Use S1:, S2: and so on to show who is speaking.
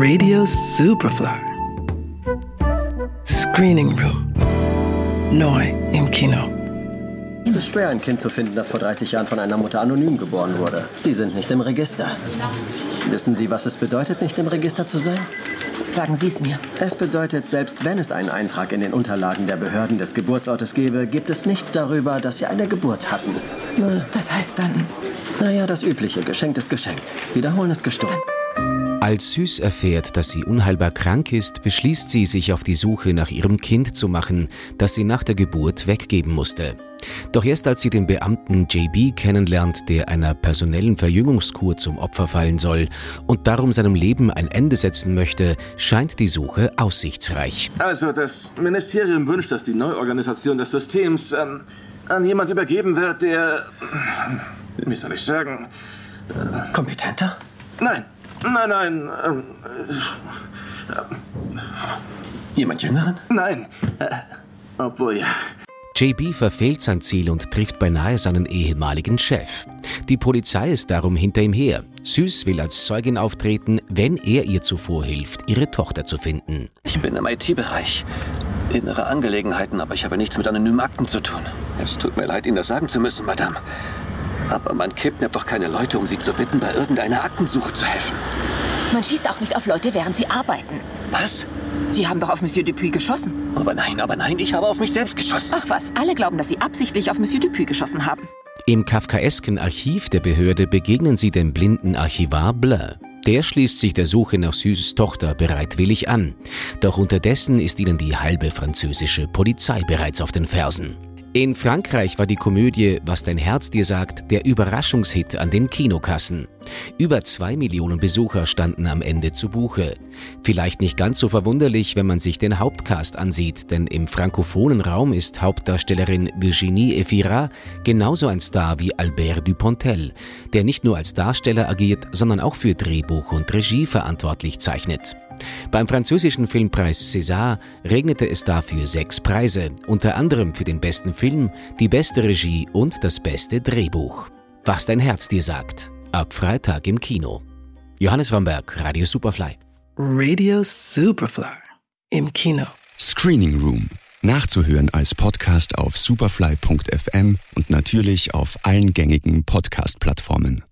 S1: Radio Superfly. Screening Room. Neu im Kino.
S2: Es ist schwer, ein Kind zu finden, das vor 30 Jahren von einer Mutter anonym geboren wurde. Sie sind nicht im Register. Wissen Sie, was es bedeutet, nicht im Register zu sein?
S3: Sagen Sie es mir.
S2: Es bedeutet, selbst wenn es einen Eintrag in den Unterlagen der Behörden des Geburtsortes gäbe, gibt es nichts darüber, dass Sie eine Geburt hatten.
S3: Na, das heißt dann.
S2: Naja, das Übliche. Geschenkt ist geschenkt. Wiederholen ist gestohlen.
S4: Als Süß erfährt, dass sie unheilbar krank ist, beschließt sie, sich auf die Suche nach ihrem Kind zu machen, das sie nach der Geburt weggeben musste. Doch erst als sie den Beamten JB kennenlernt, der einer personellen Verjüngungskur zum Opfer fallen soll und darum seinem Leben ein Ende setzen möchte, scheint die Suche aussichtsreich.
S5: Also, das Ministerium wünscht, dass die Neuorganisation des Systems ähm, an jemand übergeben wird, der. Wie soll ich sagen?
S2: Kompetenter?
S5: Nein, nein, nein. Ähm,
S2: Jemand Jüngeren?
S5: nein. Äh, obwohl ja.
S4: JB verfehlt sein Ziel und trifft beinahe seinen ehemaligen Chef. Die Polizei ist darum hinter ihm her. Süß will als Zeugin auftreten, wenn er ihr zuvor hilft, ihre Tochter zu finden.
S6: Ich bin im IT-Bereich. Innere Angelegenheiten, aber ich habe nichts mit anonymen Akten zu tun. Es tut mir leid, Ihnen das sagen zu müssen, Madame. Aber man kidnappt doch keine Leute, um sie zu bitten, bei irgendeiner Aktensuche zu helfen.
S3: Man schießt auch nicht auf Leute, während sie arbeiten.
S6: Was?
S3: Sie haben doch auf Monsieur Dupuis geschossen.
S6: Aber nein, aber nein, ich habe auf mich selbst geschossen.
S3: Ach was, alle glauben, dass Sie absichtlich auf Monsieur Dupuis geschossen haben.
S4: Im kafkaesken Archiv der Behörde begegnen sie dem blinden Archivar Bleu. Der schließt sich der Suche nach Süßes Tochter bereitwillig an. Doch unterdessen ist ihnen die halbe französische Polizei bereits auf den Fersen. In Frankreich war die Komödie Was dein Herz dir sagt der Überraschungshit an den Kinokassen. Über zwei Millionen Besucher standen am Ende zu Buche. Vielleicht nicht ganz so verwunderlich, wenn man sich den Hauptcast ansieht, denn im frankophonen Raum ist Hauptdarstellerin Virginie Efira genauso ein Star wie Albert Dupontel, der nicht nur als Darsteller agiert, sondern auch für Drehbuch und Regie verantwortlich zeichnet. Beim französischen Filmpreis César regnete es dafür sechs Preise, unter anderem für den besten Film, die beste Regie und das beste Drehbuch. Was dein Herz dir sagt. Ab Freitag im Kino. Johannes Romberg, Radio Superfly.
S1: Radio Superfly. Im Kino.
S7: Screening Room. Nachzuhören als Podcast auf superfly.fm und natürlich auf allen gängigen Podcast-Plattformen.